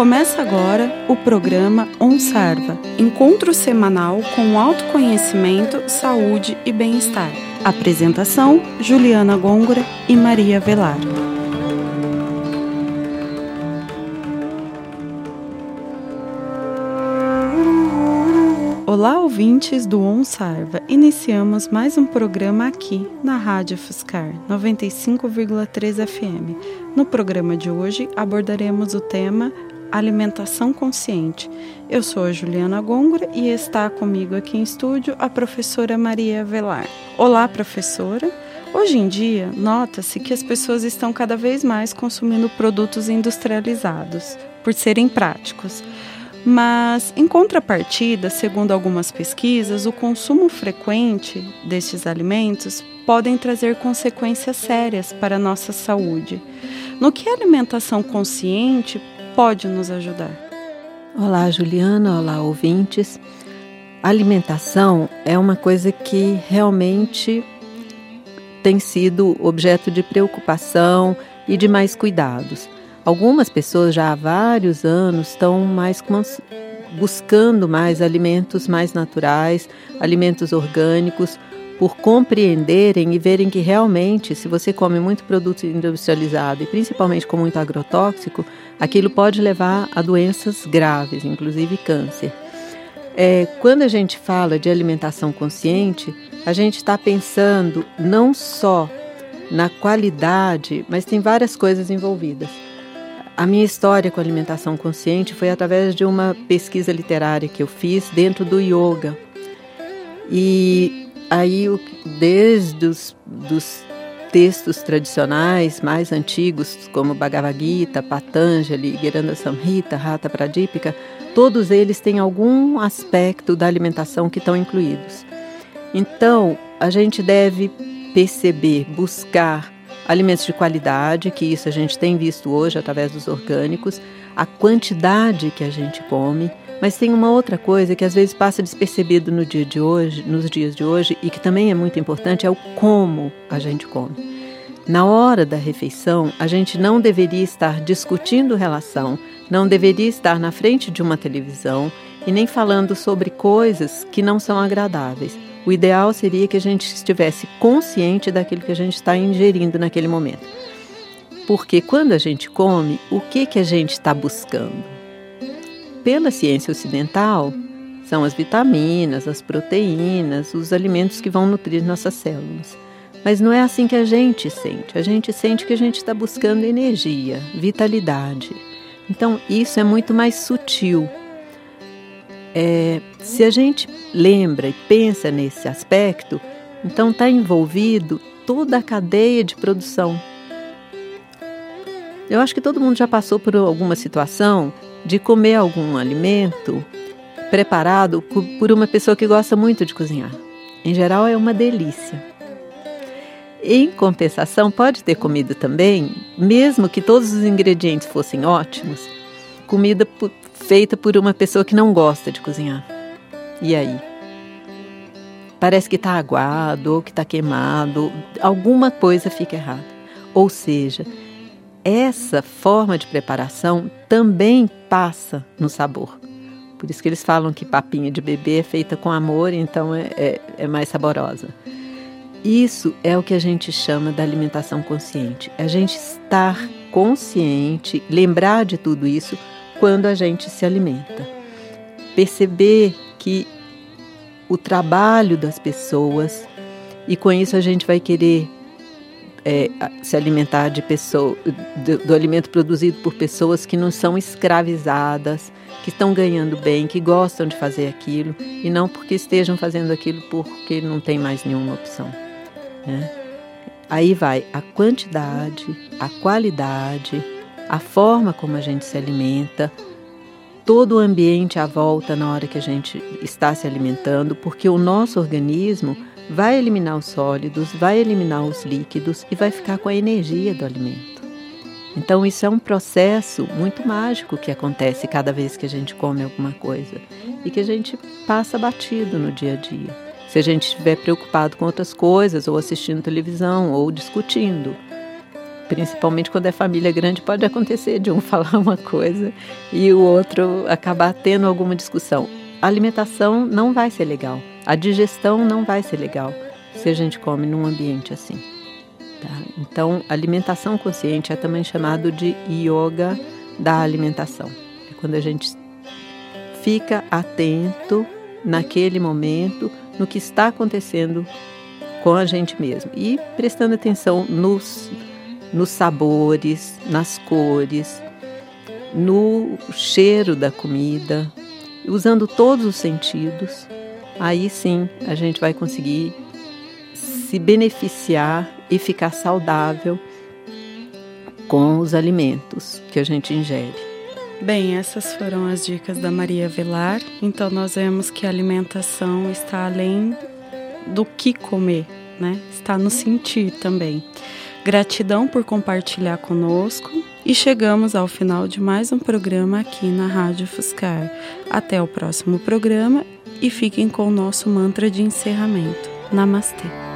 Começa agora o programa OnSarva, encontro semanal com autoconhecimento, saúde e bem-estar. Apresentação: Juliana Gôngora e Maria Velar. Olá, ouvintes do OnSarva. Iniciamos mais um programa aqui na Rádio Fuscar 95,3 FM. No programa de hoje abordaremos o tema Alimentação Consciente. Eu sou a Juliana Gôngora e está comigo aqui em estúdio a professora Maria Velar. Olá, professora. Hoje em dia, nota-se que as pessoas estão cada vez mais consumindo produtos industrializados, por serem práticos. Mas, em contrapartida, segundo algumas pesquisas, o consumo frequente destes alimentos podem trazer consequências sérias para a nossa saúde. No que a alimentação consciente pode nos ajudar. Olá, Juliana, olá, ouvintes. Alimentação é uma coisa que realmente tem sido objeto de preocupação e de mais cuidados. Algumas pessoas já há vários anos estão mais buscando mais alimentos mais naturais, alimentos orgânicos, por compreenderem e verem que realmente, se você come muito produto industrializado e principalmente com muito agrotóxico, aquilo pode levar a doenças graves, inclusive câncer. É, quando a gente fala de alimentação consciente, a gente está pensando não só na qualidade, mas tem várias coisas envolvidas. A minha história com alimentação consciente foi através de uma pesquisa literária que eu fiz dentro do yoga. E aí desde os dos textos tradicionais mais antigos, como Bhagavad Gita, Patanjali, Giranda Samhita, Hatha Pradipika, todos eles têm algum aspecto da alimentação que estão incluídos. Então, a gente deve perceber, buscar alimentos de qualidade, que isso a gente tem visto hoje através dos orgânicos, a quantidade que a gente come, mas tem uma outra coisa que às vezes passa despercebido no dia de hoje, nos dias de hoje, e que também é muito importante, é o como a gente come. Na hora da refeição, a gente não deveria estar discutindo relação, não deveria estar na frente de uma televisão e nem falando sobre coisas que não são agradáveis. O ideal seria que a gente estivesse consciente daquilo que a gente está ingerindo naquele momento. Porque quando a gente come, o que, que a gente está buscando? Pela ciência ocidental, são as vitaminas, as proteínas, os alimentos que vão nutrir nossas células. Mas não é assim que a gente sente. A gente sente que a gente está buscando energia, vitalidade. Então, isso é muito mais sutil. É, se a gente lembra e pensa nesse aspecto, então está envolvido toda a cadeia de produção. Eu acho que todo mundo já passou por alguma situação de comer algum alimento preparado por uma pessoa que gosta muito de cozinhar. Em geral, é uma delícia. Em compensação, pode ter comido também, mesmo que todos os ingredientes fossem ótimos, comida feita por uma pessoa que não gosta de cozinhar. E aí? Parece que está aguado ou que está queimado, alguma coisa fica errada. Ou seja, essa forma de preparação também passa no sabor. Por isso que eles falam que papinha de bebê é feita com amor, então é, é, é mais saborosa. Isso é o que a gente chama da alimentação consciente. A gente estar consciente, lembrar de tudo isso quando a gente se alimenta. Perceber que o trabalho das pessoas, e com isso a gente vai querer é, se alimentar de pessoa, do, do, alimento produzido por pessoas que não são escravizadas, que estão ganhando bem, que gostam de fazer aquilo e não porque estejam fazendo aquilo porque não tem mais nenhuma opção. Né? Aí vai a quantidade, a qualidade, a forma como a gente se alimenta, todo o ambiente à volta na hora que a gente está se alimentando, porque o nosso organismo vai eliminar os sólidos, vai eliminar os líquidos e vai ficar com a energia do alimento. Então, isso é um processo muito mágico que acontece cada vez que a gente come alguma coisa e que a gente passa batido no dia a dia. Se a gente estiver preocupado com outras coisas, ou assistindo televisão, ou discutindo. principalmente quando é família grande, pode acontecer de um falar uma coisa e o outro acabar tendo alguma discussão. A alimentação não vai ser legal, a digestão não vai ser legal se a gente come num ambiente assim. Tá? Então, alimentação consciente é também chamado de yoga da alimentação. É quando a gente fica atento naquele momento no que está acontecendo com a gente mesmo e prestando atenção nos, nos sabores, nas cores, no cheiro da comida, usando todos os sentidos, aí sim a gente vai conseguir se beneficiar e ficar saudável com os alimentos que a gente ingere. Bem, essas foram as dicas da Maria Velar. Então nós vemos que a alimentação está além do que comer, né? Está no sentir também. Gratidão por compartilhar conosco e chegamos ao final de mais um programa aqui na Rádio Fuscar. Até o próximo programa e fiquem com o nosso mantra de encerramento. Namastê.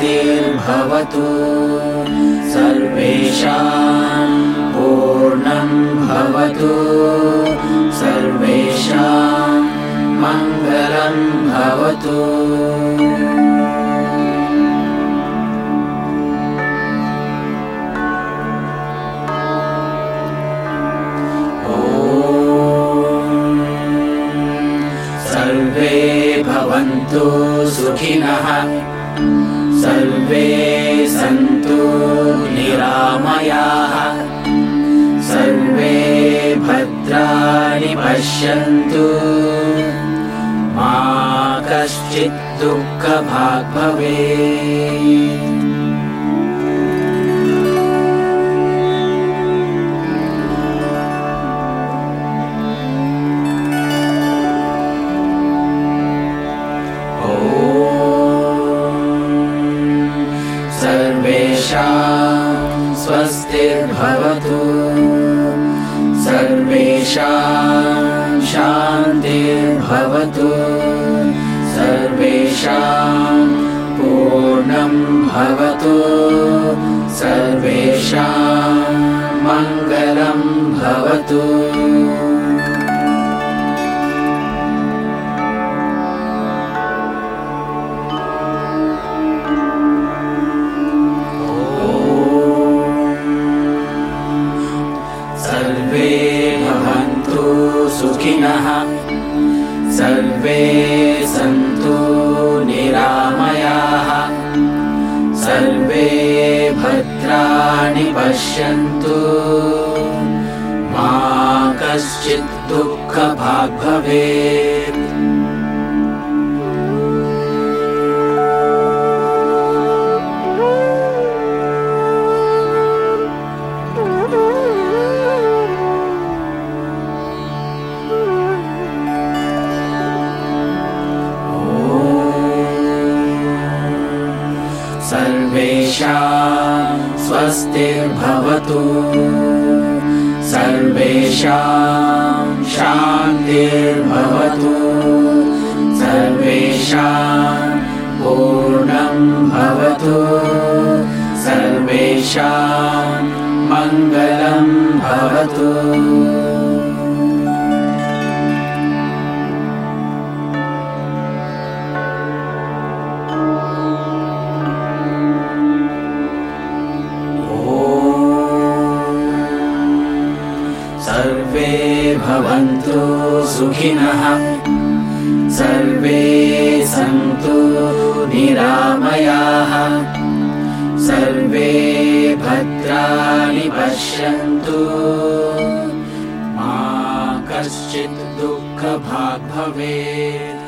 शान्तिर्भवतु। सर्वेषां पूर्णं भवतु। सर्वेषां मङ्गलं भवतु। सर्वे भवन्तु सुखिनः सर्वे सन्तु निरामयाः। सर्वे भद्राणि पश्यन्तु। मा कश्चित् दुःखभाग् भवेत् स्वस्तिर्भवतु सर्वेषां शान्तिर्भवतु। सर्वेषां पूर्णं भवतु। सर्वेषां मङ्गलं भवतु सर्वे भवन्तु सुखिनः। सर्वे सन्तु निरामयाः। सर्वे भद्राणि पश्यन्तु। मा कश्चित् दुःखभाग् भवेत् सर्वेषां स्वस्तिर्भवतु। सर्वेषां शान्तिर्भवतु। सर्वेषां पूर्णं भवतु। सर्वेषां मङ्गलं भवतु सर्वे भवन्तु सुखिनः। सर्वे सन्तु निरामयाः। सर्वे भद्राणि पश्यन्तु। मा कश्चित् दुःखभाग् भवेत्